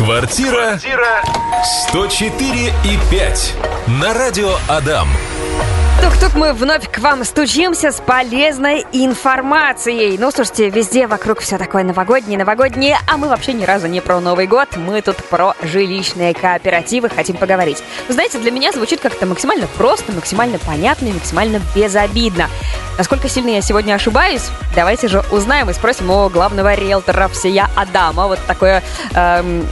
Квартира 104 и 5 на радио Адам. Тук-тук, мы вновь к вам стучимся с полезной информацией. Ну, слушайте, везде вокруг все такое новогоднее, новогоднее, а мы вообще ни разу не про Новый год, мы тут про жилищные кооперативы хотим поговорить. Вы знаете, для меня звучит как-то максимально просто, максимально понятно и максимально безобидно. Насколько сильно я сегодня ошибаюсь, давайте же узнаем и спросим у главного риэлтора всея Адама. Вот такое эм,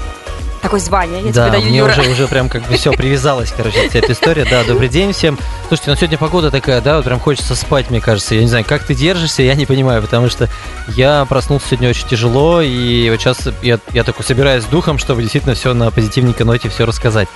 такое звание. Я да, тебе даю, мне Юра. уже, уже прям как бы все привязалось, короче, вся эта история. Да, добрый день всем. Слушайте, ну сегодня погода такая, да, вот прям хочется спать, мне кажется. Я не знаю, как ты держишься, я не понимаю, потому что я проснулся сегодня очень тяжело, и вот сейчас я, я такой собираюсь с духом, чтобы действительно все на позитивненькой ноте все рассказать.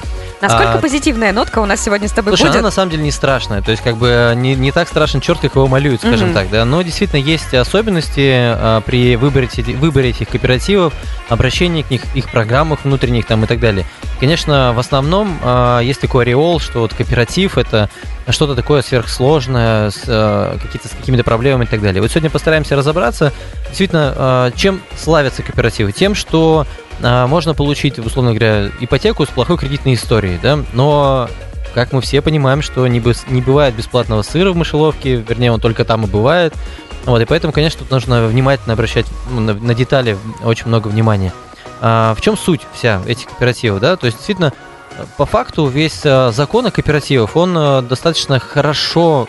Насколько А, позитивная нотка у нас сегодня с тобой Слушай, будет? она на самом деле не страшная. То есть, как бы не, не так страшен черт, как его малюют, скажем Мгм. так, да. Но действительно есть особенности а, при выборе, выборе этих кооперативов, обращении к них, их программах внутренних там и так далее. Конечно, в основном а, есть такой ореол, что вот кооператив это что-то такое сверхсложное, с, а, какие-то, с какими-то проблемами и так далее. Вот сегодня постараемся разобраться, действительно, а, чем славятся кооперативы? Тем, что а, можно получить, условно говоря, ипотеку с плохой кредитной историей, да, но как мы все понимаем, что не, быс- не бывает бесплатного сыра в мышеловке, вернее, он только там и бывает. Вот, и поэтому, конечно, тут нужно внимательно обращать ну, на, на детали очень много внимания. А, в чем суть вся этих кооперативов, да? То есть, действительно, по факту весь э, закон о кооперативах, он э, достаточно хорошо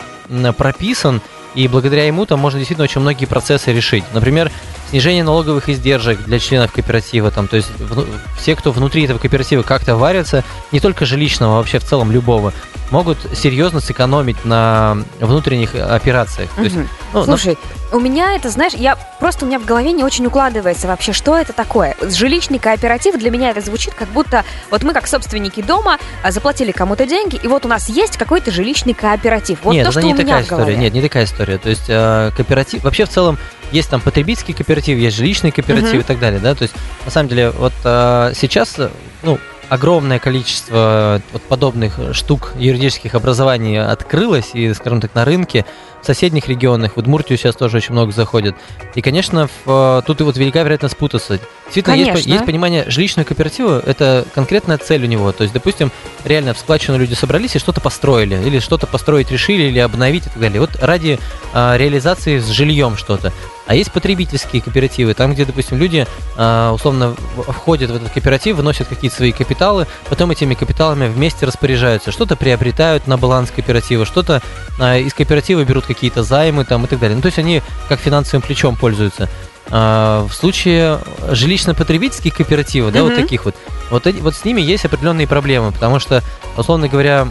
прописан, и благодаря ему там можно действительно очень многие процессы решить. Например, снижение налоговых издержек для членов кооператива, там, то есть вну- все, кто внутри этого кооператива как-то варятся, не только жилищного, а вообще в целом любого, могут серьезно сэкономить на внутренних операциях. То есть, ну, Слушай, у меня это, знаешь, я просто у меня в голове не очень укладывается вообще, что это такое. Жилищный кооператив для меня это звучит как будто вот мы как собственники дома а, заплатили кому-то деньги, и вот у нас есть какой-то жилищный кооператив. Вот Нет, то, это что не у меня такая в история. Нет, не такая история. То есть э, кооператив, вообще в целом есть там потребительский кооператив, есть жилищный кооператив Мгм. и так далее, да. То есть на самом деле вот э, сейчас, э, ну огромное количество вот подобных штук юридических образований открылось и, скажем так, на рынке в соседних регионах, в Удмуртию сейчас тоже очень много заходит. И, конечно, в, э, тут и вот велика вероятность спутаться. Действительно, есть, Конечно. есть понимание жилищного кооператива, это конкретная цель у него. То есть, допустим, реально в складчину люди собрались и что-то построили, или что-то построить решили, или обновить и так далее. Вот ради а, реализации с жильем что-то. А есть потребительские кооперативы, там, где, допустим, люди а, условно входят в этот кооператив, выносят какие-то свои капиталы, потом этими капиталами вместе распоряжаются, что-то приобретают на баланс кооператива, что-то из кооператива берут какие-то займы там и так далее. Ну, то есть они как финансовым плечом пользуются. А, в случае жилищно-потребительских кооперативов, да, вот Мгм. таких вот, вот, эти- вот с ними есть определенные проблемы, потому что, условно говоря,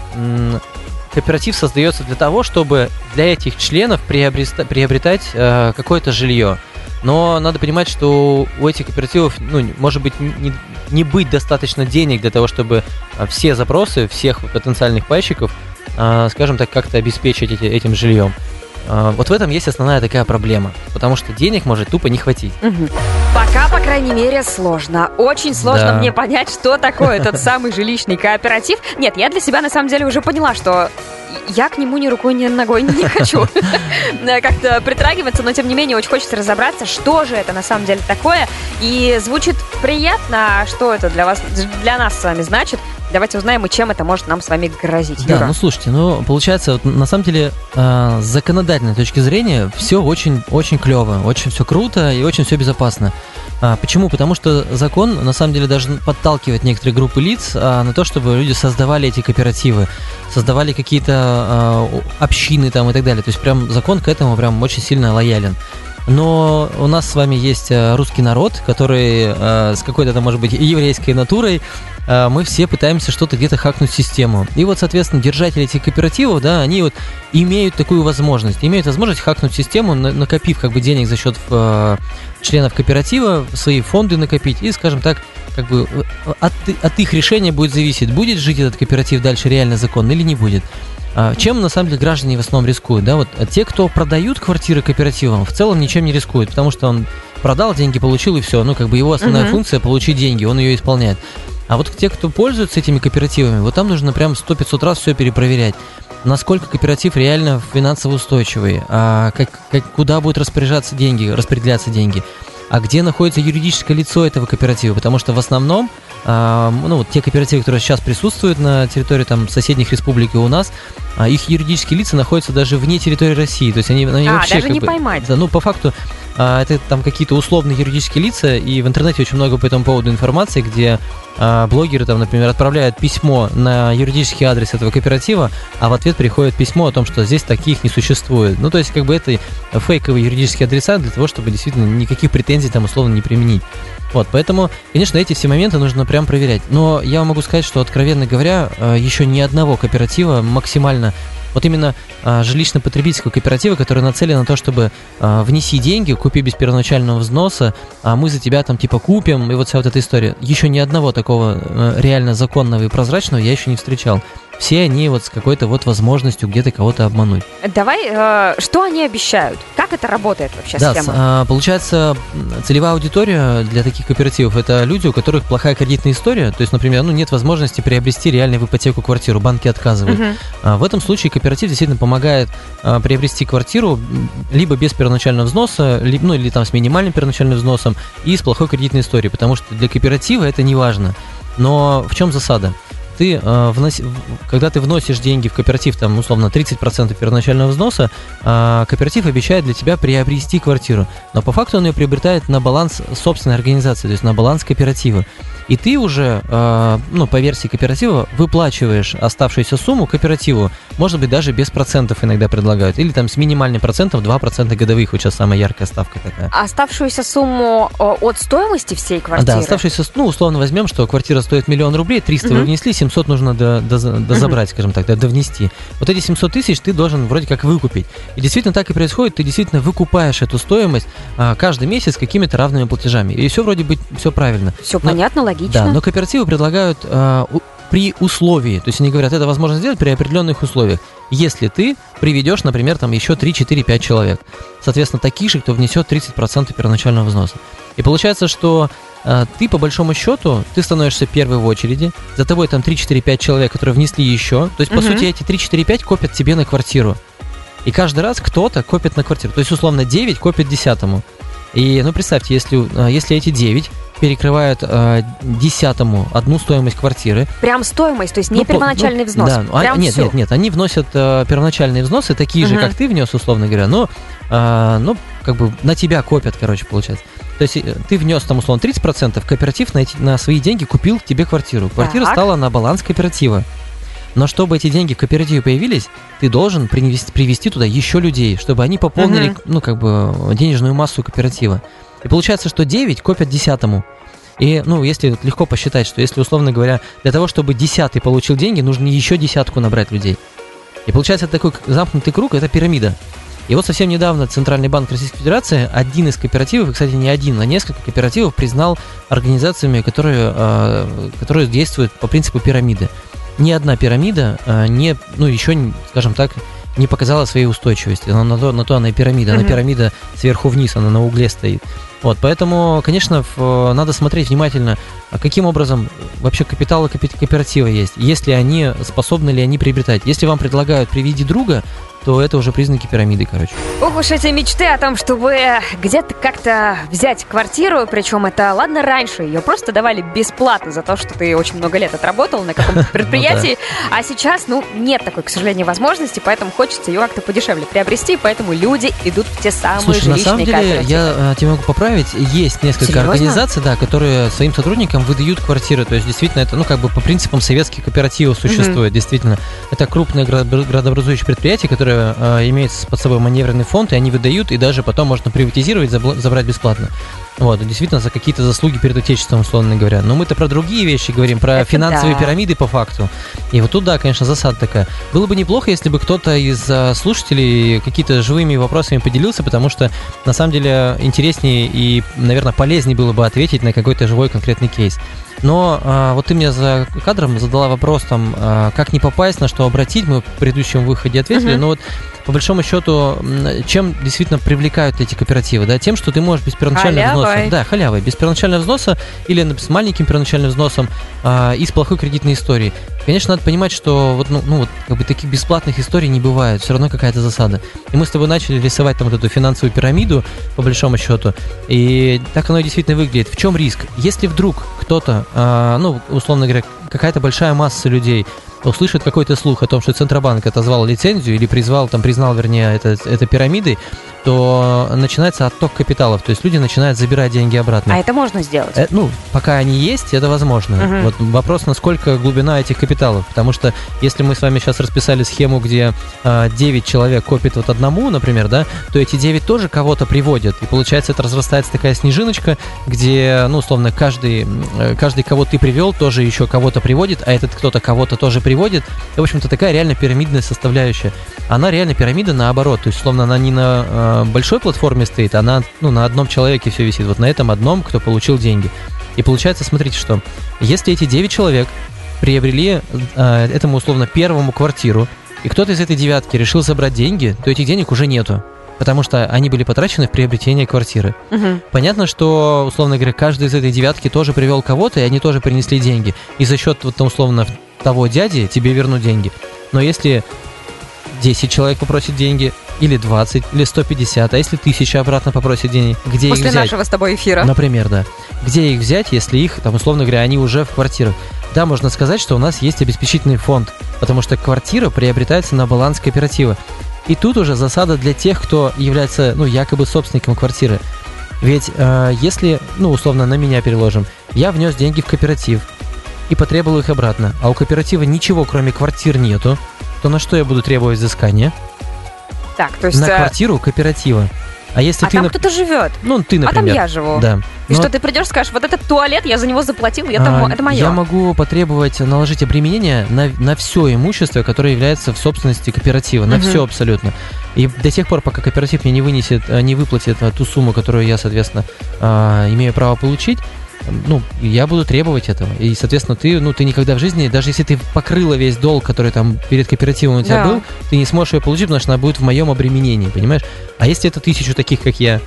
кооператив создается для того, чтобы для этих членов приобреста- приобретать э, какое-то жилье. Но надо понимать, что у этих кооперативов, ну, может быть, не, не быть достаточно денег для того, чтобы а, все запросы всех потенциальных пайщиков, скажем так, как-то обеспечить эти- этим жильем. А, Вот в этом есть основная такая проблема, потому что денег может тупо не хватить. Мгм. Пока, по крайней мере, сложно. Очень сложно Да. мне понять, что такое этот самый жилищный кооператив. Нет, я для себя на самом деле уже поняла, что я к нему ни рукой, ни ногой не хочу э, как-то притрагиваться, но тем не менее очень хочется разобраться, что же это на самом деле такое. И звучит приятно, а что это для вас, для нас с вами значит. Давайте узнаем, и чем это может нам с вами грозить. Да, Юра. ну слушайте, ну получается, вот, на самом деле, э, с законодательной точки зрения все очень, очень клево, очень все круто и очень все безопасно. А, почему? Потому что закон, на самом деле, даже подталкивает некоторые группы лиц а, на то, чтобы люди создавали эти кооперативы, создавали какие-то а, общины там и так далее. То есть прям закон к этому прям очень сильно лоялен. Но у нас с вами есть э, русский народ, который э, с какой-то, там, может быть, еврейской натурой, э, мы все пытаемся что-то где-то хакнуть систему. И вот, соответственно, держатели этих кооперативов, да, они вот имеют такую возможность, имеют возможность хакнуть систему, на- накопив как бы денег за счет э, членов кооператива, свои фонды накопить и, скажем так, как бы э, от, от их решения будет зависеть, будет жить этот кооператив дальше реально законно или не будет. А, Чем на самом деле граждане в основном рискуют? Да, вот а те, кто продают квартиры кооперативам, в целом ничем не рискуют, потому что он продал, деньги получил и все. Ну, как бы его основная Мгм. функция получить деньги, он ее исполняет. А вот те, кто пользуются этими кооперативами, вот там нужно прям 100-500 раз все перепроверять. Насколько кооператив реально финансово устойчивый, а как, как- куда будут распоряжаться деньги, распределяться деньги, а где находится юридическое лицо этого кооператива, потому что в основном а, ну, вот те кооперативы, которые сейчас присутствуют на территории там соседних республик и у нас, а, их юридические лица находятся даже вне территории России. То есть они, они а, вообще даже не бы- поймать. Да, ну, по факту, а, это там какие-то условные юридические лица, и в интернете очень много по этому поводу информации, где блогеры там, например, отправляют письмо на юридический адрес этого кооператива, а в ответ приходит письмо о том, что здесь таких не существует. Ну, то есть, как бы это фейковые юридические адреса для того, чтобы действительно никаких претензий там условно не применить. Вот, поэтому, конечно, эти все моменты нужно прям проверять. Но я могу сказать, что, откровенно говоря, э, еще ни одного кооператива максимально вот именно а, жилищно-потребительского кооператива, который нацелен на то, чтобы а, внеси деньги, купи без первоначального взноса, а мы за тебя там типа купим, и вот вся вот эта история. Еще ни одного такого э, реально законного и прозрачного я еще не встречал. Все они вот с какой-то вот возможностью где-то кого-то обмануть. Давай, э, что они обещают? Как это работает вообще Да, с- схема? а, получается, м, целевая аудитория для таких кооперативов это люди, у которых плохая кредитная история. То есть, например, ну, нет возможности приобрести реально в ипотеку квартиру, банки отказывают. Мгм. А, В этом случае кооператив действительно помогает а, приобрести квартиру либо без первоначального взноса, ли- ну или там с минимальным первоначальным взносом и с плохой кредитной историей, потому что для кооператива это не важно. Но в чем засада? Ты, а, в- когда ты вносишь деньги в кооператив, там, условно, 30% первоначального взноса, а, кооператив обещает для тебя приобрести квартиру. Но по факту он ее приобретает на баланс собственной организации, то есть на баланс кооператива. И ты уже, э, ну, по версии кооператива, выплачиваешь оставшуюся сумму кооперативу, может быть, даже без процентов иногда предлагают, или там с минимальным процентом 2% годовых, вот сейчас самая яркая ставка такая. Оставшуюся сумму от стоимости всей квартиры? Да, оставшийся, ну, условно возьмем, что квартира стоит миллион рублей, 300 вы Мгм. внесли, 700 нужно до, до- дозабрать, скажем так, до- довнести. Вот эти 700 тысяч ты должен вроде как выкупить. И действительно так и происходит, ты действительно выкупаешь эту стоимость а, каждый месяц какими-то равными платежами. И все вроде бы, все правильно. Все Но- понятно, логично. Да, но кооперативы предлагают а, при условии, то есть они говорят, это возможно сделать при определенных условиях, если ты приведешь, например, там еще 3, 4, 5 человек. Соответственно, таких же, кто внесет 30% первоначального взноса. И получается, что а, ты, по большому счету, ты становишься первой в очереди, за тобой там 3, 4, 5 человек, которые внесли еще, то есть, по Мгм. сути, эти 3, 4, 5 копят тебе на квартиру. И каждый раз кто-то копит на квартиру. То есть, условно, 9 копит десятому. И, ну, представьте, если, а, если эти 9 перекрывают а, десятому одну стоимость квартиры. Прям стоимость, то есть не ну, по- первоначальный ну, взнос. Да, ну, а- Прям нет, всё. нет, нет, они вносят а, первоначальные взносы, такие же, Мгм. как ты внес, условно говоря, но, а, ну, как бы на тебя копят, короче, получается. То есть э, ты внес там, условно, 30%, кооператив на, эти- на свои деньги купил тебе квартиру. Квартира Так. стала на баланс кооператива. Но чтобы эти деньги в кооперативе появились, ты должен принести, привести туда еще людей, чтобы они пополнили, Мгм. ну, как бы, денежную массу кооператива. И получается, что 9 копят десятому. И, ну, если вот легко посчитать, что если, условно говоря, для того, чтобы десятый получил деньги, нужно еще десятку набрать людей. И получается такой замкнутый круг, это пирамида. И вот совсем недавно Центральный банк Российской Федерации один из кооперативов, и, кстати, не один, а несколько кооперативов признал организациями, которые, э, которые действуют по принципу пирамиды. Ни одна пирамида э, не, ну, еще, скажем так, не показала своей устойчивости. Она на, то, на то она и пирамида. Она Мгм. пирамида сверху вниз, она на угле стоит. Вот, поэтому, конечно, в- надо смотреть внимательно, а каким образом вообще капиталы кооператива есть, если они способны ли они приобретать. Если вам предлагают приведи друга, то это уже признаки пирамиды, короче. Ох уж эти мечты о том, чтобы где-то как-то взять квартиру, причем это, ладно, раньше ее просто давали бесплатно за то, что ты очень много лет отработал на каком-то предприятии, а сейчас, ну, нет такой, к сожалению, возможности, поэтому хочется ее как-то подешевле приобрести, поэтому люди идут в те самые Слушай, на самом деле, я э, тебя могу поправить, есть несколько организаций, да, которые своим сотрудникам выдают квартиры, то есть действительно это, ну, как бы по принципам советских кооперативов существует, действительно. Это крупные градо- градообразующие предприятия, которые э, имеют под собой маневренный фонд, и они выдают, и даже потом можно приватизировать, забрать бесплатно. Вот, действительно, за какие-то заслуги перед Отечеством, условно говоря. Но мы-то про другие вещи говорим, про Это финансовые да. пирамиды по факту. И вот тут, да, конечно, засада такая. Было бы неплохо, если бы кто-то из а, слушателей какие-то живыми вопросами поделился, потому что, на самом деле, интереснее и, наверное, полезнее было бы ответить на какой-то живой конкретный кейс. Но а, вот ты мне за кадром задала вопрос, там, а, как не попасть, на что обратить, мы в предыдущем выходе ответили, Мгм. но вот по большому счету, чем действительно привлекают эти кооперативы, да, тем, что ты можешь без первоначального Халявой. взноса, да, халявой, без первоначального взноса или с маленьким первоначальным взносом а, и с плохой кредитной историей, Конечно, надо понимать, что вот, ну, ну, вот, как бы таких бесплатных историй не бывает, все равно какая-то засада. И мы с тобой начали рисовать там вот эту финансовую пирамиду, по большому счету, и так оно и действительно выглядит. В чем риск? Если вдруг кто-то, э, ну, условно говоря, какая-то большая масса людей услышит какой-то слух о том, что Центробанк отозвал лицензию или призвал, там, признал, вернее, это, это пирамидой, то начинается отток капиталов, то есть люди начинают забирать деньги обратно. А это можно сделать? Э, ну, пока они есть, это возможно. Мгм. Вот вопрос, насколько глубина этих капиталов, потому что если мы с вами сейчас расписали схему, где а, 9 человек копит вот одному, например, да, то эти 9 тоже кого-то приводят, и получается это разрастается такая снежиночка, где, ну, условно, каждый, э, каждый, кого ты привел, тоже еще кого-то приводит, а этот кто-то кого-то тоже приводит. И, в общем-то, такая реально пирамидная составляющая. Она реально пирамида наоборот, то есть, условно, она не на э, большой платформе стоит, она, ну, на одном человеке все висит, вот на этом одном, кто получил деньги. И получается, смотрите, что если эти 9 человек приобрели э, этому условно первому квартиру, и кто-то из этой девятки решил забрать деньги, то этих денег уже нету. Потому что они были потрачены в приобретение квартиры. Мгм. Понятно, что, условно говоря, каждый из этой девятки тоже привел кого-то, и они тоже принесли деньги. И за счет, вот, там, условно, того дяди тебе вернут деньги. Но если 10 человек попросит деньги, или 20, или 150, а если 1000 обратно попросит денег, где После их взять? нашего с тобой эфира. Например, да. Где их взять, если их, там, условно говоря, они уже в квартирах? Да, можно сказать, что у нас есть обеспечительный фонд, потому что квартира приобретается на баланс кооператива. И тут уже засада для тех, кто является, ну, якобы собственником квартиры. Ведь э, если, ну, условно, на меня переложим, я внес деньги в кооператив и потребовал их обратно, а у кооператива ничего, кроме квартир, нету, то на что я буду требовать взыскания? Так, то есть... На э, квартиру кооператива. А если А ты, там нап- кто-то живет. ну, ты, А там например, я живу. да. И Но- что ты придешь, скажешь, вот этот туалет, я за него заплатил, и это, А, это мое. Я могу потребовать наложить обременение на, на все имущество, которое является в собственности кооператива, на Мгм. все абсолютно. И до тех пор, пока кооператив мне не вынесет, э, не выплатит э, ту сумму, которую я, соответственно, имею право получить, ну, я буду требовать этого. И, соответственно, ты, ну, ты никогда в жизни, даже если ты покрыла весь долг, который там перед кооперативом у тебя Да. был, ты не сможешь ее получить, потому что она будет в моем обременении, понимаешь? А если это тысячу таких, как я,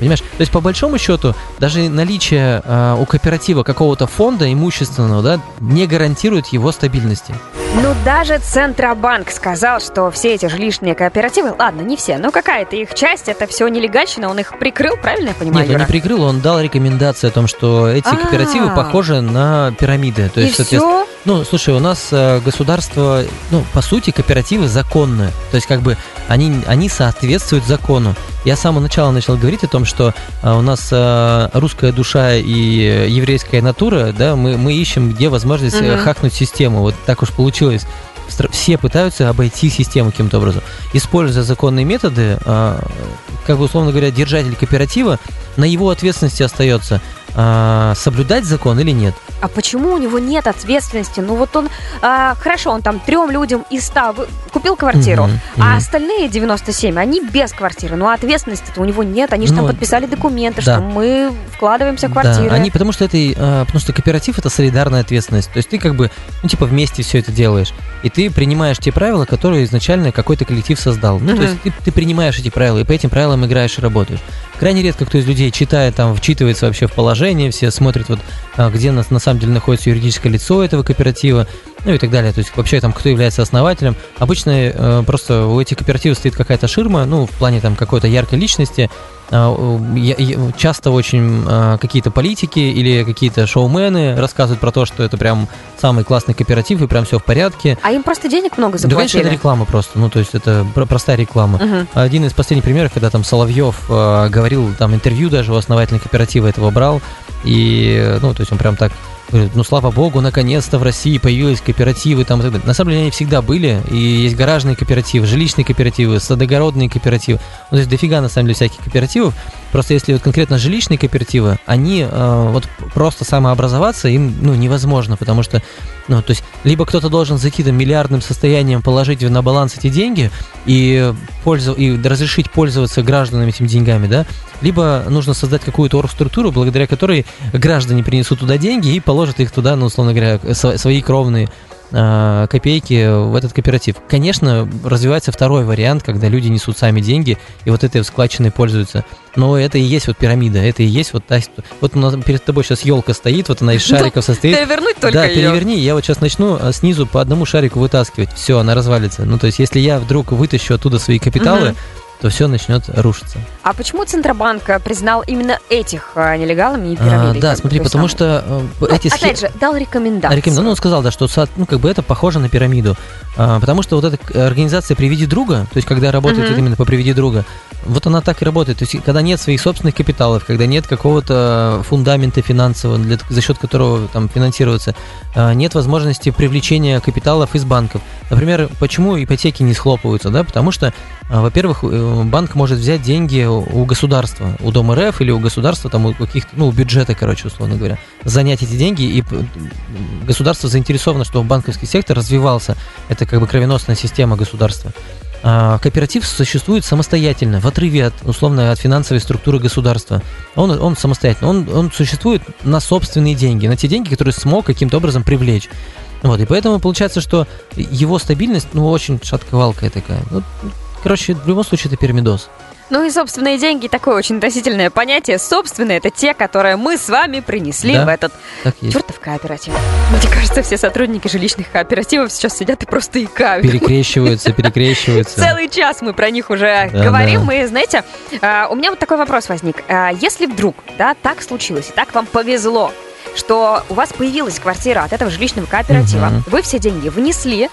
Понимаешь? То есть, по большому счету, даже наличие а, у кооператива какого-то фонда имущественного, да, не гарантирует его стабильности. Ну, даже Центробанк сказал, что все эти жилищные кооперативы, ладно, не все, но какая-то их часть, это все нелегальщина, он их прикрыл, правильно я понимаю, Нет, он Юра? не прикрыл, он дал рекомендации о том, что эти А. кооперативы похожи на пирамиды. То И есть, соответственно, все? Ну, слушай, у нас э, государство, ну, по сути, кооперативы законные. То есть, как бы, они, они соответствуют закону. Я с самого начала начал говорить о том, что э, у нас э, русская душа и э, еврейская натура, да, мы, мы ищем, где возможность Мгм. хакнуть систему. Вот так уж получилось. Все пытаются обойти систему каким-то образом. Используя законные методы, как бы, условно говоря, держатель кооператива, на его ответственности остается э, соблюдать закон или нет. А почему у него нет ответственности? Ну вот он, а, хорошо, он там трем людям из ста купил квартиру, Мгм, а мгм. остальные 97, они без квартиры. Ну а ответственности-то у него нет, они же там Ну, подписали документы, да. что мы вкладываемся в квартиры. Да, они, потому что это, э, потому что кооператив это солидарная ответственность. То есть ты как бы, ну типа вместе все это делаешь. И ты принимаешь те правила, которые изначально какой-то коллектив создал. Ну, то Мгм. есть ты, ты принимаешь эти правила, и по этим правилам играешь и работаешь. Крайне редко кто из людей читает, там, вчитывается вообще в положение, все смотрят, вот, а, где на, на самом деле находится юридическое лицо этого кооператива, ну и так далее. То есть вообще там, кто является основателем. Обычно э, просто у этих кооперативов стоит какая-то ширма, ну, в плане там какой-то яркой личности, часто очень а, какие-то политики или какие-то шоумены рассказывают про то, что это прям самый классный кооператив и прям все в порядке. А им просто денег много Да, конечно, заплатили. это реклама просто. Ну, то есть это про- простая реклама. Мгм. Один из последних примеров, когда там Соловьев э, говорил, там интервью даже у основателя кооператива этого брал, и, э, ну, то есть он прям так ну, слава богу, наконец-то в России появились кооперативы там и так далее. На самом деле они всегда были, и есть гаражные кооперативы, жилищные кооперативы, садогородные кооперативы. Ну, то есть дофига, на самом деле, всяких кооперативов. Просто если вот конкретно жилищные кооперативы, они э, вот просто самообразоваться им, ну, невозможно, потому что, ну, то есть, либо кто-то должен за каким-то миллиардным состоянием положить на баланс эти деньги и, пользу, и разрешить пользоваться гражданам этими деньгами, да, либо нужно создать какую-то оргструктуру, благодаря которой граждане принесут туда деньги и положат их туда, ну, условно говоря, сво- свои кровные копейки в этот кооператив. Конечно, развивается второй вариант, когда люди несут сами деньги и вот этой складчиной пользуются. Но это и есть вот пирамида, это и есть вот та... Вот у нас перед тобой сейчас елка стоит, вот она из шариков состоит. Перевернуть только Да, переверни, я вот сейчас начну а, снизу по одному шарику вытаскивать, все, она развалится. Ну, то есть, если я вдруг вытащу оттуда свои капиталы, угу то все начнет рушиться. А почему Центробанк признал именно этих а, нелегалами и пирамидой? А, да, смотри, потому самую? что э, ну, эти опять схем... же, дал рекомендации. Рекомен... Ну, он сказал, да, что ну, как бы это похоже на пирамиду. А, потому что вот эта организация «Приведи друга», то есть когда работает uh-huh. именно по «Приведи друга», вот она так и работает. То есть когда нет своих собственных капиталов, когда нет какого-то фундамента финансового, для, за счет которого там финансируется, а, нет возможности привлечения капиталов из банков. Например, почему ипотеки не схлопываются, да? Потому что а, во-первых, э, банк может взять деньги у государства, у Дома РФ или у государства, там, у каких-то, ну, у бюджета, короче, условно говоря, занять эти деньги, и государство заинтересовано, чтобы банковский сектор развивался. Это как бы кровеносная система государства. А кооператив существует самостоятельно, в отрыве от, условно, от финансовой структуры государства. Он, он самостоятельно, он, он существует на собственные деньги, на те деньги, которые смог каким-то образом привлечь. Вот, и поэтому получается, что его стабильность, ну, очень шатковалкая такая. Ну, Короче, в любом случае это пирамидоз. Ну и собственные деньги такое очень относительное понятие. Собственные это те, которые мы с вами принесли да, в этот чертов кооператив. Мне кажется, все сотрудники жилищных кооперативов сейчас сидят и просто икают. Перекрещиваются, перекрещиваются. Целый час мы про них уже да, говорим. Да. И знаете, а, у меня вот такой вопрос возник. А, если вдруг, да, так случилось, и так вам повезло, что у вас появилась квартира от этого жилищного кооператива, угу. вы все деньги внесли,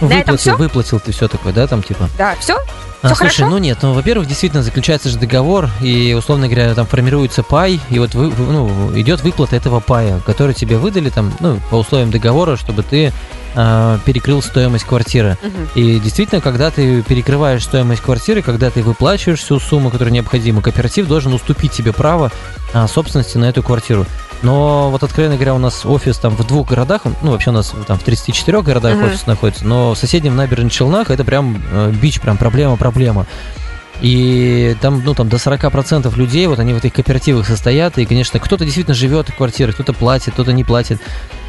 выплатил, все? выплатил ты все такое, да, там типа? Да, все? А, слушай, хорошо? ну нет, ну, во-первых, действительно заключается же договор, и, условно говоря, там формируется пай, и вот вы, ну, идет выплата этого пая, который тебе выдали там, ну, по условиям договора, чтобы ты э, перекрыл стоимость квартиры. Угу. И действительно, когда ты перекрываешь стоимость квартиры, когда ты выплачиваешь всю сумму, которая необходима, кооператив должен уступить тебе право а, собственности на эту квартиру. Но вот, откровенно говоря, у нас офис там в двух городах, ну, вообще у нас там в 34 городах uh-huh. офис находится, но в соседнем набережных Челнах это прям э, бич, прям проблема-проблема. И там, ну, там до 40% людей, вот они в этих кооперативах состоят, и, конечно, кто-то действительно живет в квартире, кто-то платит, кто-то не платит.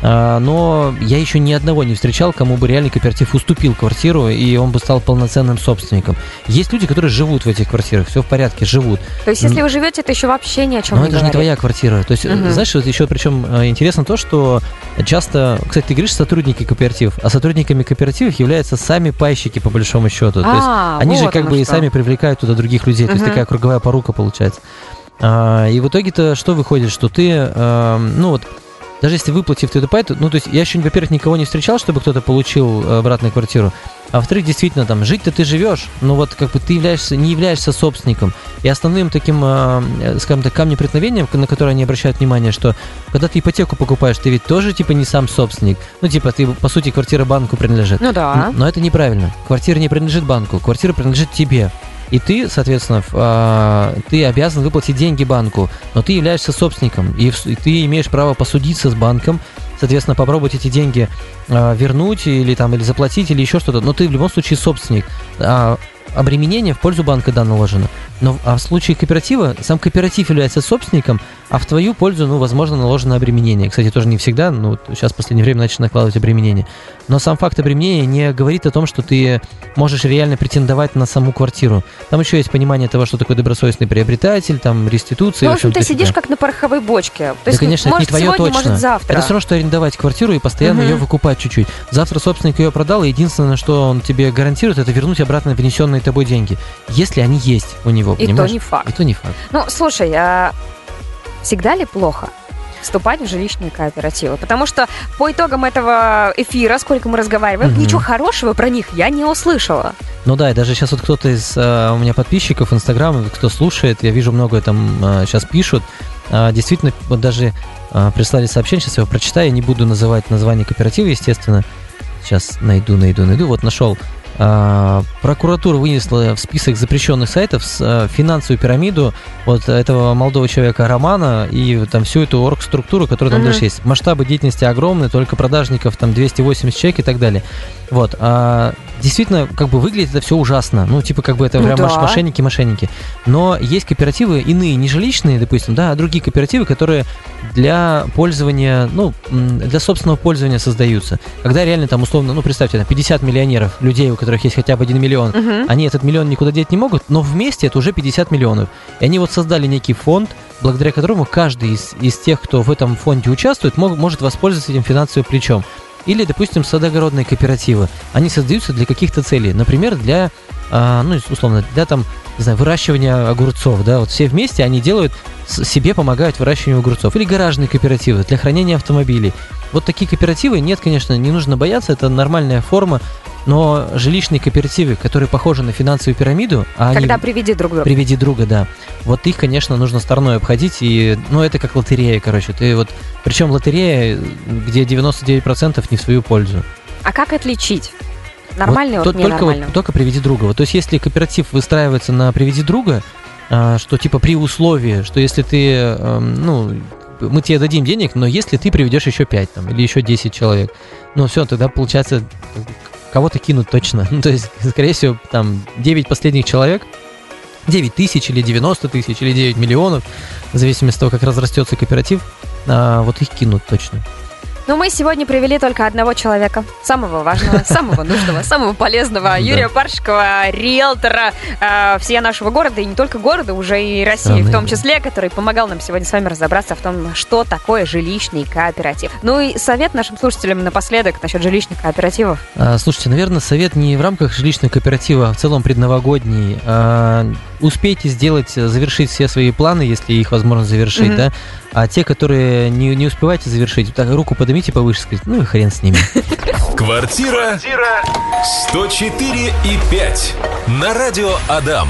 А, но я еще ни одного не встречал, кому бы реальный кооператив уступил квартиру, и он бы стал полноценным собственником. Есть люди, которые живут в этих квартирах, все в порядке, живут. То есть, если вы живете, это еще вообще ни о чем но не это же не твоя квартира. То есть, угу. знаешь, вот еще причем э, интересно то, что часто, кстати, ты говоришь сотрудники кооперативов, а сотрудниками кооперативов являются сами пайщики, по большому счету. То есть, а, они вот же как бы что. и сами привлекают туда других людей. То есть, такая круговая порука получается. А, и в итоге-то что выходит, что ты, э, ну вот, даже если выплатив то, ну, то есть я еще, во-первых, никого не встречал, чтобы кто-то получил обратную квартиру, а во-вторых, действительно, там, жить-то ты живешь, но вот как бы ты являешься, не являешься собственником. И основным таким, э, скажем так, камнем преткновения, на который они обращают внимание, что когда ты ипотеку покупаешь, ты ведь тоже, типа, не сам собственник. Ну, типа, ты, по сути, квартира банку принадлежит. Ну да. Но, но это неправильно. Квартира не принадлежит банку, квартира принадлежит тебе. И ты, соответственно, а, ты обязан выплатить деньги банку, но ты являешься собственником, и ты имеешь право посудиться с банком, соответственно, попробовать эти деньги а, вернуть или там или заплатить или еще что-то, но ты в любом случае собственник. А обременение в пользу банка да наложено. Но а в случае кооператива сам кооператив является собственником, а в твою пользу, ну, возможно, наложено обременение. Кстати, тоже не всегда, ну, сейчас в последнее время начали накладывать обременение. Но сам факт обременения не говорит о том, что ты можешь реально претендовать на саму квартиру. Там еще есть понимание того, что такое добросовестный приобретатель, там, реституция. Ну, в общем, ты сидишь себя. как на пороховой бочке. То да, есть, конечно, может, это не твое сегодня, точно. Может, завтра. Это все равно, что арендовать квартиру и постоянно угу. ее выкупать чуть-чуть. Завтра собственник ее продал, и единственное, что он тебе гарантирует, это вернуть обратно принесенные тобой деньги. Если они есть у него, и понимаешь? то не факт. И то не факт. Ну, слушай, а всегда ли плохо вступать в жилищные кооперативы. Потому что по итогам этого эфира, сколько мы разговариваем, угу. ничего хорошего про них я не услышала. Ну да, и даже сейчас вот кто-то из uh, у меня подписчиков Инстаграма, кто слушает, я вижу много там uh, сейчас пишут, uh, действительно, вот даже uh, прислали сообщение, сейчас я его прочитаю, я не буду называть название кооператива, естественно. Сейчас найду, найду, найду. Вот нашел прокуратура вынесла в список запрещенных сайтов а, финансовую пирамиду вот этого молодого человека Романа и там всю эту оргструктуру, которая там Мгм. дальше есть. Масштабы деятельности огромные, только продажников там 280 человек и так далее. Вот. А, действительно, как бы выглядит это все ужасно. Ну, типа, как бы это Ну прям да. мошенники, мошенники. Но есть кооперативы иные, не жилищные, допустим, да, а другие кооперативы, которые для пользования, ну, для собственного пользования создаются. Когда реально там условно, ну, представьте, там 50 миллионеров, людей, у которых есть хотя бы один миллион, Мгм. они этот миллион никуда деть не могут, но вместе это уже 50 миллионов. И они вот создали некий фонд, благодаря которому каждый из, из тех, кто в этом фонде участвует, мог- может воспользоваться этим финансовым плечом. Или, допустим, садогородные кооперативы. Они создаются для каких-то целей. Например, для, а, ну, условно, для там, не знаю, выращивания огурцов, да, вот все вместе они делают, себе помогают выращиванию огурцов. Или гаражные кооперативы для хранения автомобилей. Вот такие кооперативы, нет, конечно, не нужно бояться, это нормальная форма, но жилищные кооперативы, которые похожи на финансовую пирамиду, а они Когда приведи друг друга. приведи друга, да. Вот их, конечно, нужно стороной обходить. И, ну, это как лотерея, короче. Ты вот, причем лотерея, где 99% не в свою пользу. А как отличить? Нормальный вот, от то- только, вот, только приведи друга. Вот, то есть, если кооператив выстраивается на приведи друга, а, что типа при условии, что если ты, эм, ну, мы тебе дадим денег, но если ты приведешь еще 5 там, или еще 10 человек, ну все, тогда получается кого-то кинут точно. Ну, то есть, скорее всего, там 9 последних человек, 9 тысяч или 90 тысяч или 9 миллионов, в зависимости от того, как разрастется кооператив, а, вот их кинут точно. Ну, мы сегодня привели только одного человека, самого важного, самого нужного, самого полезного, Юрия Паршикова, риэлтора э, всея нашего города, и не только города, уже и России в том числе, который помогал нам сегодня с вами разобраться в том, что такое жилищный кооператив. Ну и совет нашим слушателям напоследок насчет жилищных кооперативов. А, Слушайте, наверное, совет не в рамках жилищного кооператива, а в целом предновогодний. Успейте сделать, э, завершить все свои планы, если их возможно завершить, Мгм. да. А те, которые не, не успеваете завершить, так руку поднимите повыше, скажите, ну и хрен с ними. Квартира 104 и 5 на радио Адам.